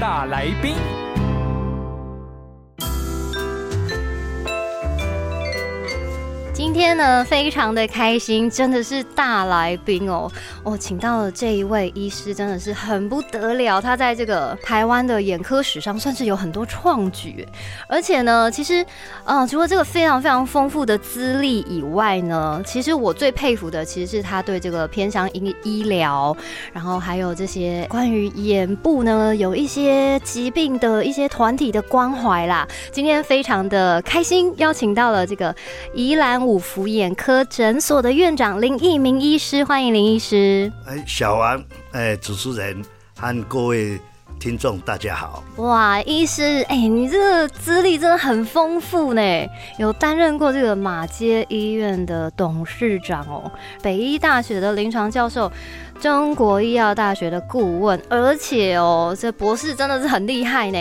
大来宾。今天呢，非常的开心，真的是大来宾哦！我请到了这一位医师，真的是很不得了。他在这个台湾的眼科史上算是有很多创举，而且呢，其实，嗯，除了这个非常非常丰富的资历以外呢，其实我最佩服的其实是他对这个偏向医医疗，然后还有这些关于眼部呢有一些疾病的一些团体的关怀啦。今天非常的开心，邀请到了这个宜兰。五福眼科诊所的院长林一明医师，欢迎林医师。哎，小王，哎，主持人和各位听众，大家好。哇，医师，哎，你这个资历真的很丰富呢，有担任过这个马街医院的董事长哦，北医大学的临床教授。中国医药大学的顾问，而且哦，这博士真的是很厉害呢，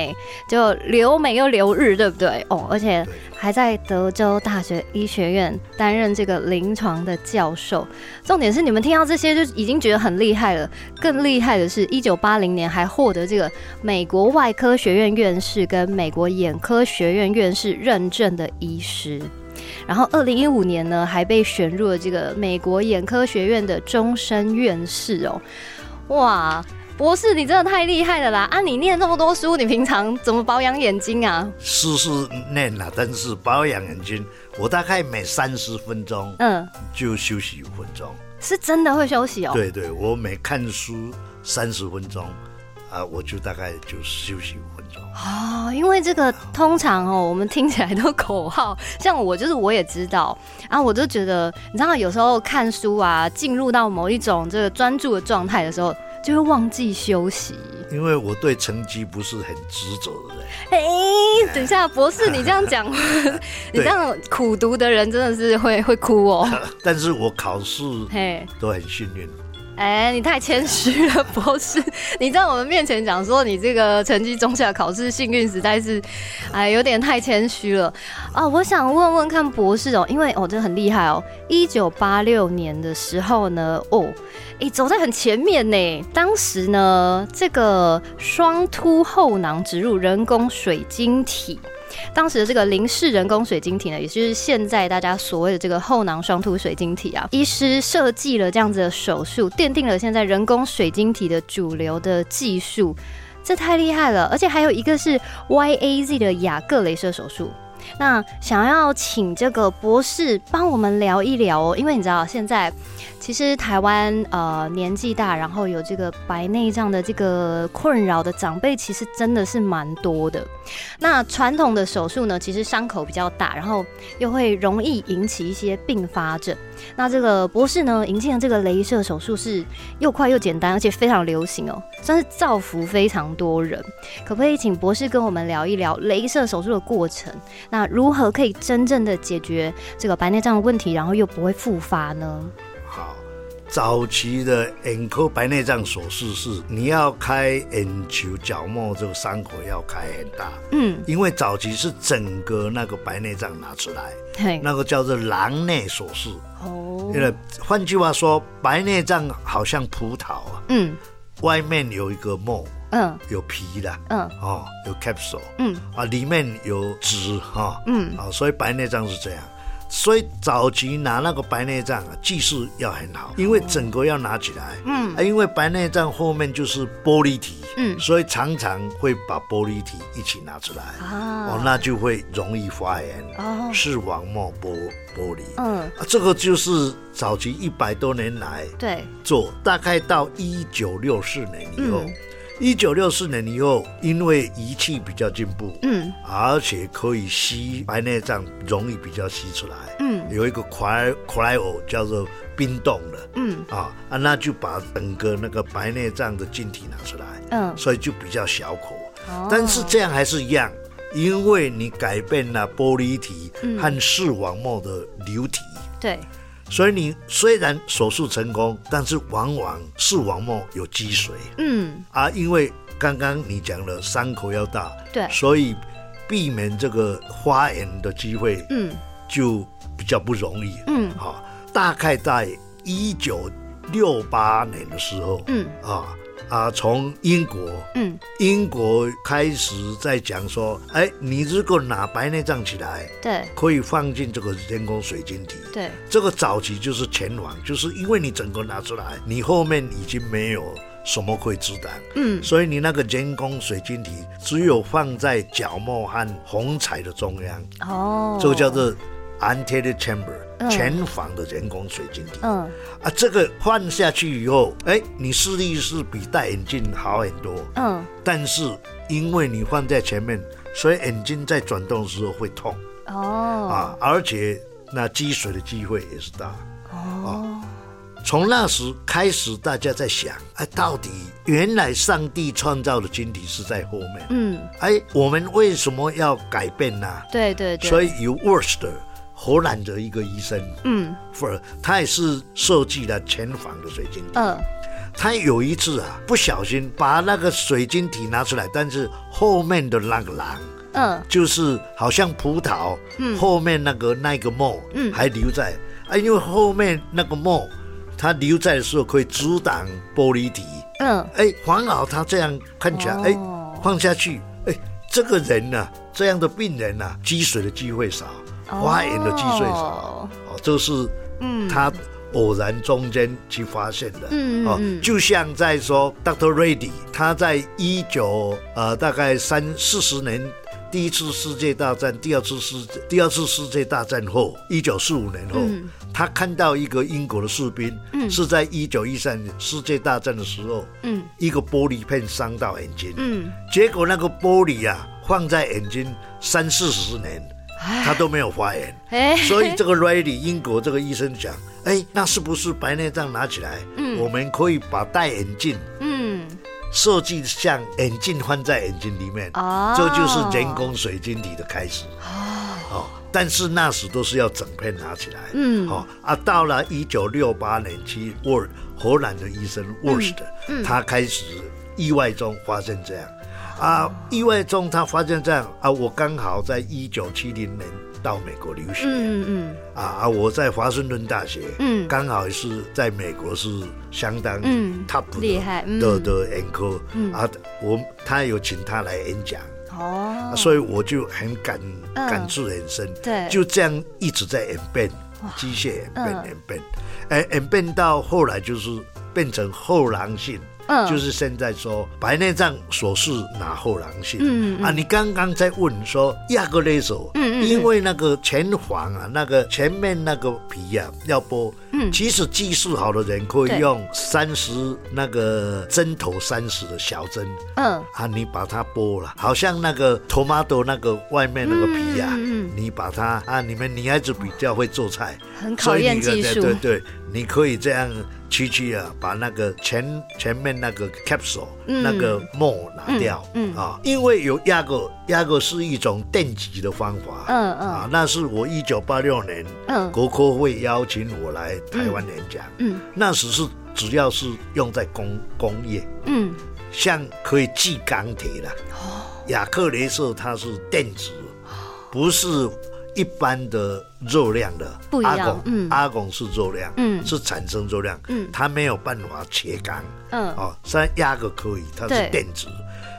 就留美又留日，对不对？哦，而且还在德州大学医学院担任这个临床的教授。重点是你们听到这些就已经觉得很厉害了，更厉害的是，一九八零年还获得这个美国外科学院院士跟美国眼科学院院士认证的医师。然后，二零一五年呢，还被选入了这个美国眼科学院的终身院士哦。哇，博士，你真的太厉害了啦！啊，你念那么多书，你平常怎么保养眼睛啊？书是念了，但是保养眼睛，我大概每三十分钟，嗯，就休息五分钟。是真的会休息哦？对对，我每看书三十分钟，啊，我就大概就休息五分钟。哦，因为这个通常哦，我们听起来都口号，像我就是我也知道，然后我就觉得，你知道有时候看书啊，进入到某一种这个专注的状态的时候，就会忘记休息。因为我对成绩不是很执着的人。哎，等一下，博士，你这样讲，你这样苦读的人真的是会会哭哦。但是我考试嘿都很幸运。哎，你太谦虚了，博士。你在我们面前讲说你这个成绩中下，考试幸运，实在是，哎，有点太谦虚了啊！我想问问看博士哦，因为哦，这很厉害哦。一九八六年的时候呢，哦，哎，走在很前面呢。当时呢，这个双凸后囊植入人工水晶体。当时的这个林氏人工水晶体呢，也就是现在大家所谓的这个后囊双凸水晶体啊，医师设计了这样子的手术，奠定了现在人工水晶体的主流的技术，这太厉害了！而且还有一个是 Y A Z 的雅各镭射手术。那想要请这个博士帮我们聊一聊哦，因为你知道现在。其实台湾呃年纪大，然后有这个白内障的这个困扰的长辈，其实真的是蛮多的。那传统的手术呢，其实伤口比较大，然后又会容易引起一些并发症。那这个博士呢，引进的这个镭射手术是又快又简单，而且非常流行哦，算是造福非常多人。可不可以请博士跟我们聊一聊镭射手术的过程？那如何可以真正的解决这个白内障的问题，然后又不会复发呢？早期的眼科白内障手术是你要开眼球角膜，这个伤口要开很大，嗯，因为早期是整个那个白内障拿出来，那个叫做囊内手术。哦，因为换句话说，白内障好像葡萄啊，嗯，外面有一个膜，嗯，有皮的，嗯，哦，有 capsule，嗯，啊，里面有汁，哈，嗯，啊，所以白内障是这样。所以早期拿那个白内障啊，技术要很好，因为整个要拿起来，嗯，因为白内障后面就是玻璃体，嗯，所以常常会把玻璃体一起拿出来，哦，那就会容易发炎，哦，视网膜玻玻璃，嗯，啊，这个就是早期一百多年来对。做，大概到一九六四年以后。一九六四年以后，因为仪器比较进步，嗯，而且可以吸白内障，容易比较吸出来，嗯，有一个 cryo 叫做冰冻的，嗯，啊啊，那就把整个那个白内障的晶体拿出来，嗯，所以就比较小口，但是这样还是一样，因为你改变了玻璃体和视网膜的流体。对。所以你虽然手术成功，但是往往视网膜有积水。嗯啊，因为刚刚你讲了伤口要大，对，所以避免这个发炎的机会，嗯，就比较不容易。嗯，好，大概在一九六八年的时候，嗯啊。啊，从英国，嗯，英国开始在讲说，哎，你如果拿白内障起来，对，可以放进这个人工水晶体，对，这个早期就是前往，就是因为你整个拿出来，你后面已经没有什么可以阻挡，嗯，所以你那个人工水晶体只有放在角膜和虹彩的中央，哦，这个叫做。Anterior chamber 前房的人工水晶体，嗯。啊，这个换下去以后，哎，你视力是比戴眼镜好很多，嗯，但是因为你放在前面，所以眼睛在转动的时候会痛，哦，啊，而且那积水的机会也是大，哦，从那时开始，大家在想，哎，到底原来上帝创造的晶体是在后面，嗯，哎，我们为什么要改变呢？对对对，所以有 worst。荷兰的一个医生，嗯，富尔，他也是设计了前房的水晶体。嗯，他有一次啊，不小心把那个水晶体拿出来，但是后面的那个狼，嗯，就是好像葡萄，嗯，后面那个那个膜，嗯，还留在，啊，因为后面那个膜，它留在的时候可以阻挡玻璃体。嗯，哎，黄老他这样看起来，哎，放下去，哎，这个人呢，这样的病人呢，积水的机会少。花眼的积水少，哦，这是嗯，他偶然中间去发现的，嗯哦，就像在说，Dr. Reddy，他在一九呃大概三四十年，第一次世界大战，第二次世第二次世界大战后，一九四五年后，他看到一个英国的士兵，嗯，是在一九一三年世界大战的时候，嗯，一个玻璃片伤到眼睛，嗯，结果那个玻璃啊放在眼睛三四十年。他都没有发炎，所以这个 Ready 英国这个医生讲，哎，那是不是白内障拿起来，嗯，我们可以把戴眼镜，嗯，设计像眼镜放在眼睛里面，哦，这就是人工水晶体的开始，哦，但是那时都是要整片拿起来，嗯，好啊，到了一九六八年，其 Word 荷兰的医生 Worst，他开始意外中发生这样。啊！意外中他发现这样啊，我刚好在一九七零年到美国留学，嗯嗯，啊啊，我在华盛顿大学，嗯，刚好是在美国是相当 top 厉害的的眼科，啊，我他有请他来演讲，哦，所以我就很感感触很深，对，就这样一直在演变，机械演变演变，哎，演变到后来就是变成后狼性。就是现在说白内障手术拿后囊性？嗯啊，你刚刚在问说亚格雷手，嗯嗯，因为那个前房啊，那个前面那个皮呀要剥，嗯，其实技术好的人可以用三十那个针头三十的小针，嗯。啊，你把它剥了，好像那个 tomato 那个外面那个皮呀，嗯，你把它啊，你们女孩子比较会做菜，很考验技术，对对，你可以这样。区区啊，把那个前前面那个 capsule 那个膜拿掉嗯啊，因为有压过压个是一种电极的方法，嗯嗯。啊，那是我一九八六年，嗯，国科会邀请我来台湾演讲，嗯，那时是只要是用在工工业，嗯，像可以寄钢铁的，哦，亚克雷瑟它是电子，不是。一般的热量的。阿汞，嗯，阿汞是热量，嗯，是产生热量，嗯，它没有办法切钢，嗯，哦，虽然压个可以，它是电子，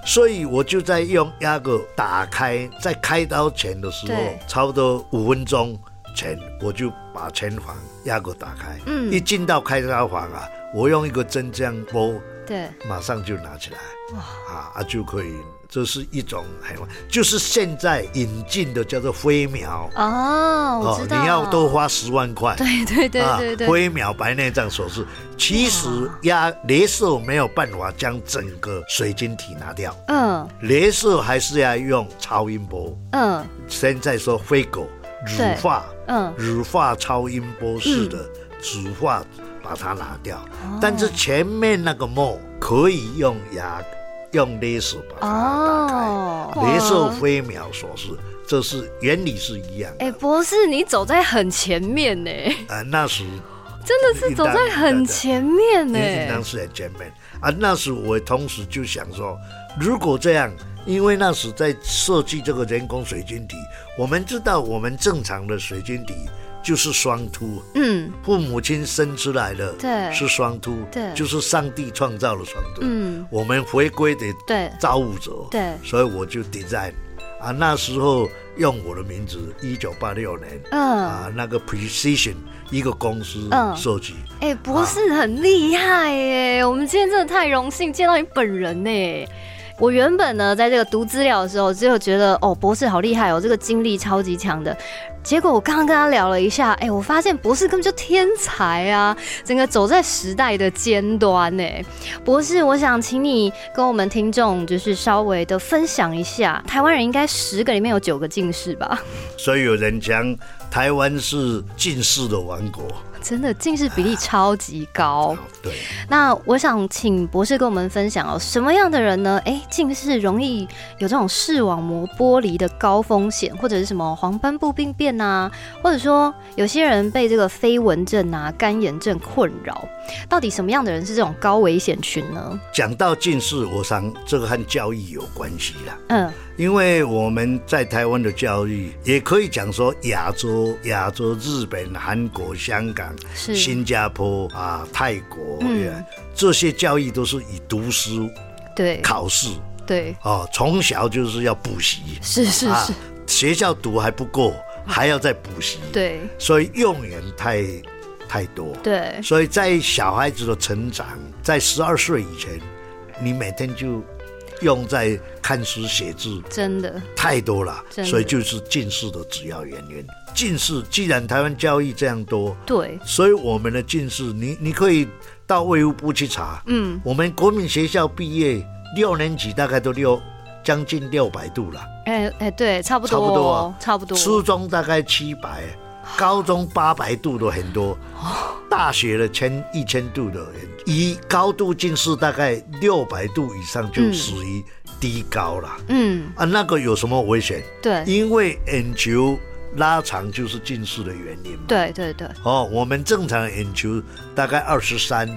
所以我就在用压个打开，在开刀前的时候，差不多五分钟前，我就把前房压个打开，嗯，一进到开刀房啊，我用一个针这样拨，对，马上就拿起来，哇，啊啊就可以。这是一种海外，就是现在引进的叫做飞秒哦，我知道。你要多花十万块，对对对对对。飞秒白内障手术，其实压镭射没有办法将整个水晶体拿掉，嗯，镭射还是要用超音波，嗯，现在说飞狗乳化，嗯，乳化超音波式的乳化把它拿掉，但是前面那个膜可以用牙。用镭射把它打开，镭射飞秒所示，这是原理是一样。哎，博士，你走在很前面呢。啊，那时真的是走在很前面呢。应当是很前面啊。那时我同时就想说，如果这样，因为那时在设计这个人工水晶体，我们知道我们正常的水晶体。就是双凸，嗯，父母亲生出来的，对，是双凸，对，就是上帝创造了双凸，嗯，我们回归的对。造物者，对，所以我就 design，啊，那时候用我的名字，一九八六年，嗯，啊，那个 precision 一个公司设计，哎，博士很厉害耶，我们今天真的太荣幸见到你本人呢。我原本呢，在这个读资料的时候，只有觉得哦，博士好厉害哦，这个精力超级强的。结果我刚刚跟他聊了一下，哎，我发现博士根本就天才啊，整个走在时代的尖端呢。博士，我想请你跟我们听众就是稍微的分享一下，台湾人应该十个里面有九个近视吧？所以有人讲台湾是近视的王国。真的近视比例超级高，对。那我想请博士跟我们分享哦，什么样的人呢？哎，近视容易有这种视网膜剥离的高风险，或者是什么黄斑部病变啊，或者说有些人被这个飞蚊症啊、干眼症困扰，到底什么样的人是这种高危险群呢？讲到近视，我想这个和教育有关系啦。嗯。因为我们在台湾的教育，也可以讲说亚洲、亚洲、日本、韩国、香港、新加坡啊、泰国，这些教育都是以读书、对。考试、对。哦，从小就是要补习，是是是，学校读还不够，还要再补习，对，所以用人太太多，对，所以在小孩子的成长，在十二岁以前，你每天就。用在看书写字，真的。太多了，所以就是近视的主要原因。近视，既然台湾教育这样多，对，所以我们的近视，你你可以到卫务部去查，嗯，我们国民学校毕业六年级大概都六将近六百度了，哎哎，对，差不多，差不多，差不多。初中大概七百，高中八百度的很多，大学的千一千度的。以高度近视大概六百度以上就属于低高了。嗯啊，那个有什么危险？对，因为眼球拉长就是近视的原因。对对对。哦，我们正常眼球大概二十三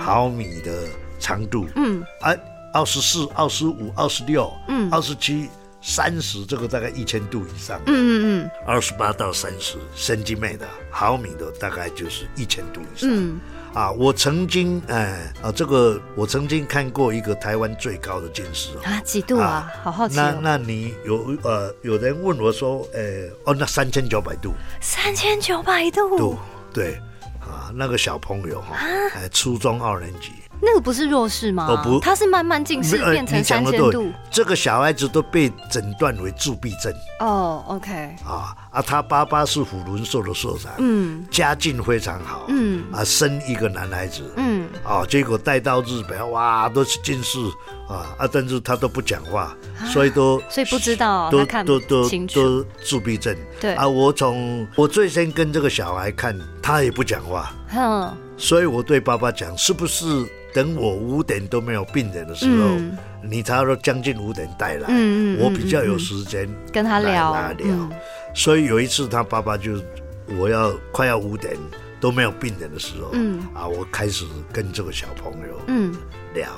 毫米的长度。嗯啊，二十四、二十五、二十六、嗯，二十七、三十，这个大概一千度以上。嗯嗯嗯。二十八到三十神经妹的毫米的大概就是一千度以上。嗯。啊，我曾经，哎，啊，这个我曾经看过一个台湾最高的近视啊，几度啊？好好奇。那那你有呃，有人问我说，呃，哦，那三千九百度，三千九百度，度对，啊，那个小朋友哈，哎，初中二年级。那个不是弱势吗？哦不，他是慢慢近视变成三千度。这个小孩子都被诊断为自闭症。哦，OK。啊啊，他爸爸是虎伦社的社长，嗯，家境非常好，嗯，啊，生一个男孩子，嗯，啊，结果带到日本，哇，都是近视，啊啊，但是他都不讲话，所以都所以不知道，都都都都自闭症。对。啊，我从我最先跟这个小孩看，他也不讲话，嗯，所以我对爸爸讲，是不是？等我五点都没有病人的时候，你差不多将近五点带来，嗯我比较有时间跟他聊。聊。所以有一次他爸爸就我要快要五点都没有病人的时候，啊，我开始跟这个小朋友聊，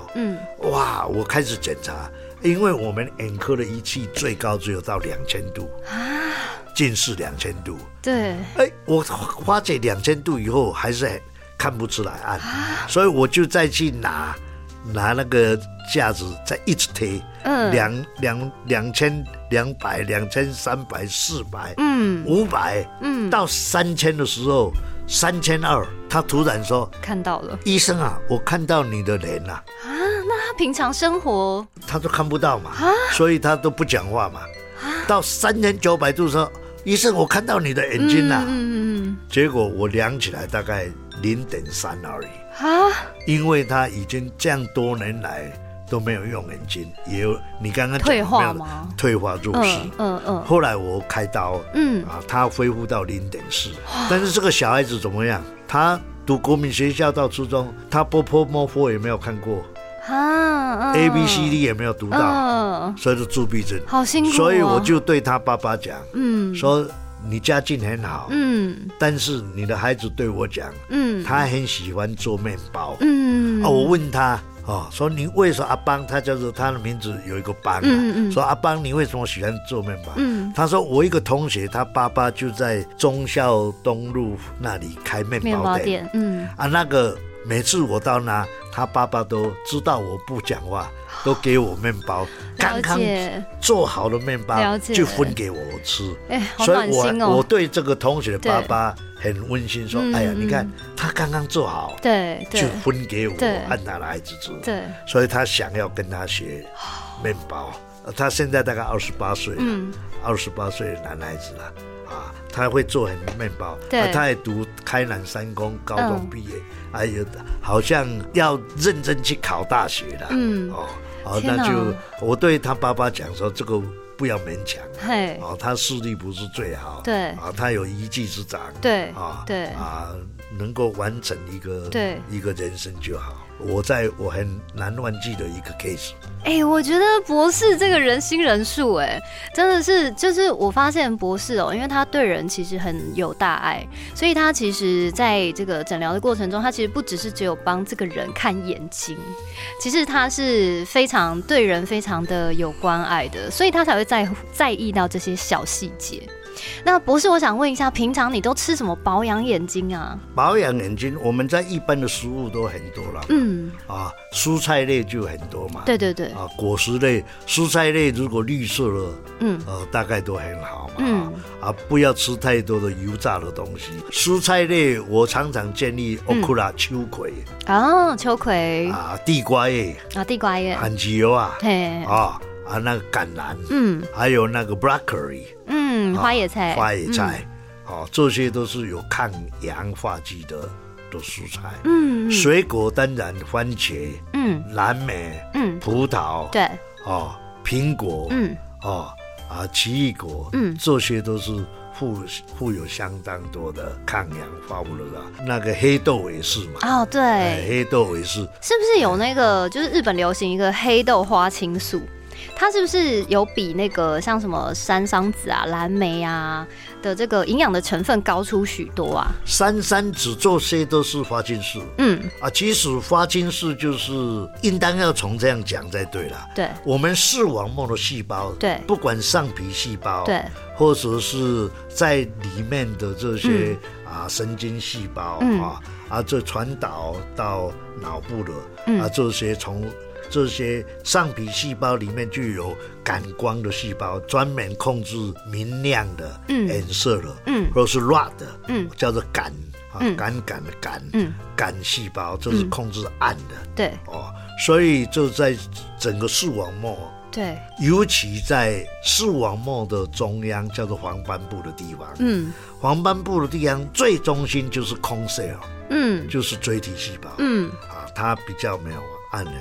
哇，我开始检查，因为我们眼科的仪器最高只有到两千度啊，近视两千度，对，哎，我发觉两千度以后还是。看不出来暗，所以我就再去拿拿那个架子，再一直推，嗯，两两两千两百两千三百四百，嗯，五百，嗯，到三千的时候，三千二，他突然说看到了，医生啊，我看到你的脸了，啊，那他平常生活？他都看不到嘛，所以他都不讲话嘛，啊？到三千九百度说，医生我看到你的眼睛了，嗯嗯嗯，结果我量起来大概。零点三而已啊！因为他已经这样多年来都没有用眼睛，也有你刚刚退化吗？退化入视，嗯嗯。后来我开刀，嗯啊，他恢复到零点四。但是这个小孩子怎么样？他读国民学校到初中，他波波摸佛也没有看过啊，A B C D 也没有读到，嗯，所以就自闭症。好辛苦哦。所以我就对他爸爸讲，嗯说你家境很好，嗯但是你的孩子对我讲，嗯他很喜欢做面包。嗯啊，我问他哦，说你为什么阿邦？他叫做他的名字有一个邦啊，嗯嗯说阿邦你为什么喜欢做面包？嗯他说我一个同学，他爸爸就在忠孝东路那里开面面包店包店，嗯啊，那个每次我到那，他爸爸都知道我不讲话，都给我面包，刚刚，做好的面包就分给我吃。哎，好所以我我哦。对这个同学的爸爸很温馨，说：“嗯哎呀，嗯你看他刚刚做好，对就分给我对和他的孩子吃。对，所以他想要跟他学面包。呃他现在大概二十八岁了，嗯二十八岁的男孩子了啊，他会做很多面包。对啊他也读开南三公高中嗯毕业，还有好像要认真去考大学了。嗯哦，好，那就我对他爸爸讲说，这个不要勉强。嘿，哦，他视力不是最好，对啊，他有一技之长，对啊，对啊，能够完成一个对一个人生就好。我在我很难忘记的一个 case，哎、我觉得博士这个人心人数，哎，真的是，就是我发现博士哦，因为他对人其实很有大爱，所以他其实在这个诊疗的过程中，他其实不只是只有帮这个人看眼睛，其实他是非常对人非常的有关爱的，所以他才会在乎在意到这些小细节。那博士，我想问一下，平常你都吃什么保养眼睛啊？保养眼睛，我们在一般的食物都很多了，嗯，啊，蔬菜类就很多嘛，对对对，啊，果实类、蔬菜类如果绿色的，嗯。呃，大概都很好嘛，嗯。啊，不要吃太多的油炸的东西。蔬菜类，我常常建议嗯欧库拉、秋葵。哦，秋葵。啊，地瓜叶、啊，地瓜叶，番茄油啊，嘿，啊啊，那个橄榄，嗯。还有那个 broccoli，嗯，啊花野菜，花野菜，哦，这些都是有抗氧化剂的的蔬菜。嗯，嗯。水果当然番茄、嗯。蓝莓、嗯，葡萄，对，哦，苹果，嗯。哦啊，奇异果，嗯。这些都是富富有相当多的抗氧化物的啦。那个黑豆也是嘛，哦哎，对，黑豆也是，是不是有那个就是日本流行一个黑豆花青素？它是不是有比那个像什么山桑子啊、蓝莓啊的这个营养的成分高出许多啊？山桑子这些都是花青素。嗯，啊，其实花青素就是应当要从这样讲才对啦。对。我们视网膜的细胞，对。不管上皮细胞，对，或者是在里面的这些、啊神经细胞、嗯。啊啊，这传导到脑部的、嗯。啊这些从这些上皮细胞里面就有感光的细胞，专门控制明亮的嗯。颜色的，嗯。或者是 rod 的，嗯。叫做感啊嗯。感感的感，嗯。感细胞，这是控制暗的、对。哦，所以就在整个视网膜。对，尤其在视网膜的中央，叫做黄斑部的地方。嗯。黄斑部的地方最中心就是空 cell，嗯。就是锥体细胞。嗯。啊，它比较没有暗的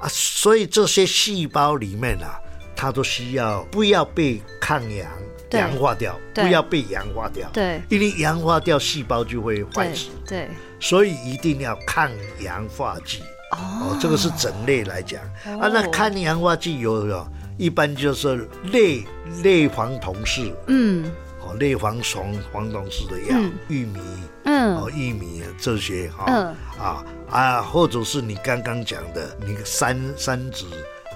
啊，所以这些细胞里面啊，它都需要不要被抗氧对。氧化掉，不要被氧化掉。对。因为氧化掉细胞就会坏对死，对，所以一定要抗氧化剂。哦，这个是整类来讲、啊。那抗氧化剂有有，一般就是类类黄酮式，嗯。哦，类黄酮黄酮式的药，嗯。玉米嗯。哦，玉米这些哈、嗯。啊啊，或者是你刚刚讲的，你三三指，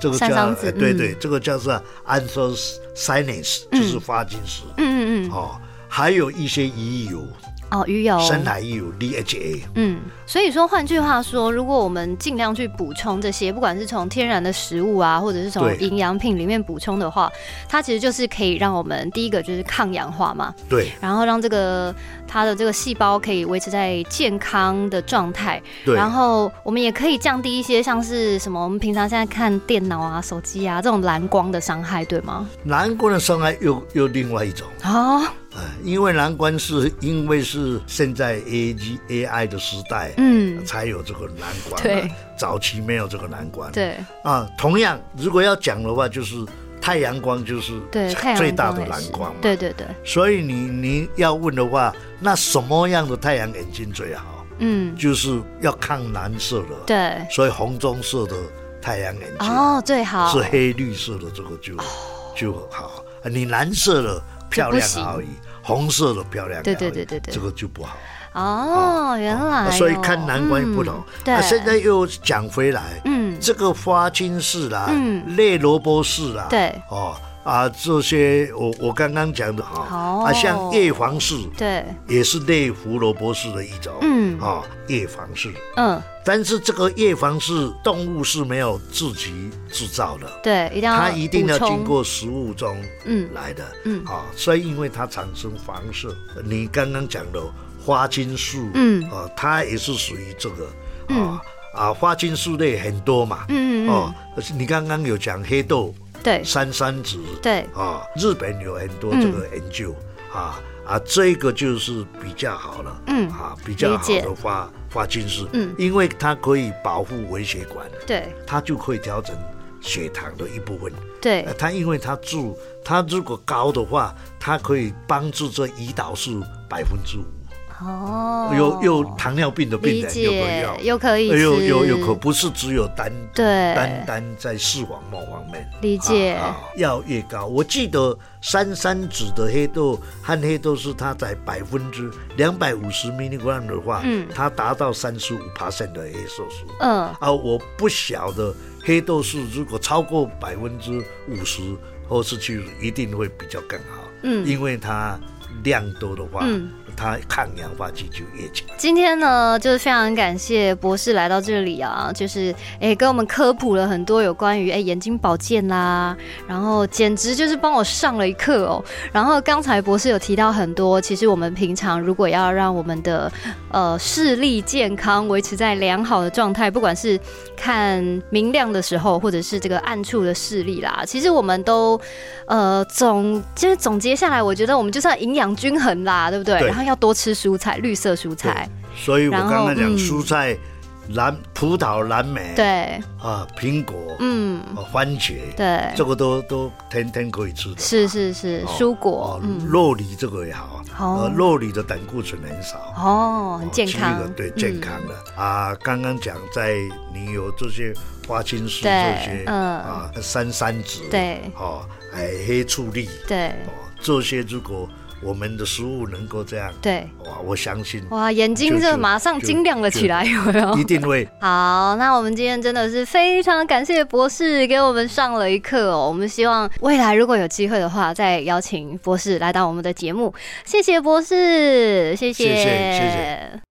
这个叫对对，这个叫做 anthocyanins，就是发金石、嗯嗯嗯，哦，还有一些鱼油，哦，鱼油，深海鱼油 DHA。嗯，所以说，换句话说，如果我们尽量去补充这些，不管是从天然的食物啊，或者是从对。营养品里面补充的话，它其实就是可以让我们第一个就是抗氧化嘛，对。然后让这个它的这个细胞可以维持在健康的状态，对，然后我们也可以降低一些像是什么我们平常现在看电脑啊、手机啊这种蓝光的伤害，对吗？蓝光的伤害又又另外一种。哦，呃，因为蓝光是因为是现在 A G A I 的时代，嗯，才有这个蓝光、啊，对，早期没有这个蓝光，对。啊。同样，如果要讲的话，就是太阳光就是最大的蓝光嘛，对对对，所以你你要问的话，那什么样的太阳眼镜最好？嗯，就是要抗蓝色的，对。所以红棕色的太阳眼镜。哦，最好。是黑绿色的，这个就就好。你蓝色的漂亮而已，红色的漂亮，对对对对对，这个就不好。哦，原来，所以看南关不同。那，现在又讲回来，嗯，这个花青寺啦，嗯，类萝卜寺啦，对，哦啊，这些我我刚刚讲的哈，啊，像叶黄素，对，也是类胡萝卜素的一种，嗯，啊，叶黄素，嗯，但是这个叶黄素动物是没有自己制造的，对，一定要它一定要经过食物中，嗯，来的，嗯，啊，所以因为它产生黄色，你刚刚讲的。花青素，嗯，啊，它也是属于这个，啊啊，花青素类很多嘛，嗯嗯哦，你刚刚有讲黑豆，对，三三子，对，啊，日本有很多这个研究，啊啊，这个就是比较好了，嗯，啊，比较好的发发近视，嗯，因为它可以保护微血管，对，它就可以调整血糖的一部分，对，它因为它注，它如果高的话，它可以帮助这胰岛素百分之五。哦，有有糖尿病的病人又可以，又可以有有有可不是只有单对。单单在视网膜方面。理解。啊，要越高。我记得三三酯的黑豆和黑豆是它在百分之两百五十 milligram 的话，嗯，它达到三十五 percent 的黑色素，嗯。啊，我不晓得黑豆素如果超过百分之五十或是去一定会比较更好，嗯，因为它量多的话，嗯。它抗氧化剂就越强。今天呢，就是非常感谢博士来到这里啊，就是哎，跟我们科普了很多有关于哎眼睛保健啦，然后简直就是帮我上了一课哦。然后刚才博士有提到很多，其实我们平常如果要让我们的呃视力健康维持在良好的状态，不管是看明亮的时候，或者是这个暗处的视力啦，其实我们都呃总就是总结下来，我觉得我们就是要营养均衡啦，对不对？然后。要多吃蔬菜，绿色蔬菜。所以我刚刚讲蔬菜，蓝葡萄、蓝莓，对啊，苹果，嗯，番茄，对，这个都都天天可以吃的。是是是，蔬果，嗯，肉梨这个也好啊，肉梨的胆固醇很少，哦，很健康，对，健康的啊。刚刚讲在你有这些花青素这些，嗯啊，三三子，对，哦，哎，黑醋栗，对，哦，这些如果。我们的食物能够这样，对哇，我相信哇，眼睛就马上晶亮了起来，有没有？一定会。好，那我们今天真的是非常感谢博士给我们上了一课哦。我们希望未来如果有机会的话，再邀请博士来到我们的节目。谢谢博士，谢谢，谢谢，谢谢。